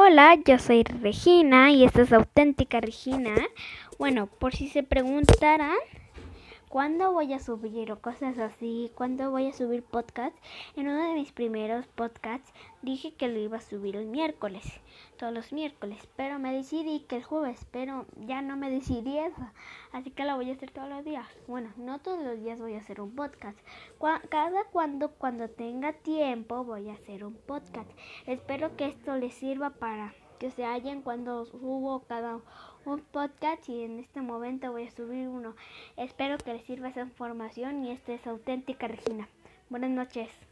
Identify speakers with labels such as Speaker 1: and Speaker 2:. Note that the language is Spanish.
Speaker 1: Hola, yo soy Regina y esta es auténtica Regina. Bueno, por si se preguntaran cuándo voy a subir o cosas así, cuándo voy a subir podcast, en uno de mis primeros podcasts dije que lo iba a subir el miércoles, todos los miércoles, pero me decidí que el jueves, pero ya no me decidí eso, así que lo voy a hacer todos los días. Bueno, no todos los días voy a hacer un podcast, cada cuando cuando tenga tiempo voy a hacer un podcast. Espero que esto les sirva para que se hallen cuando subo cada un podcast y en este momento voy a subir uno. Espero que les sirva esa información y esta es auténtica Regina. Buenas noches.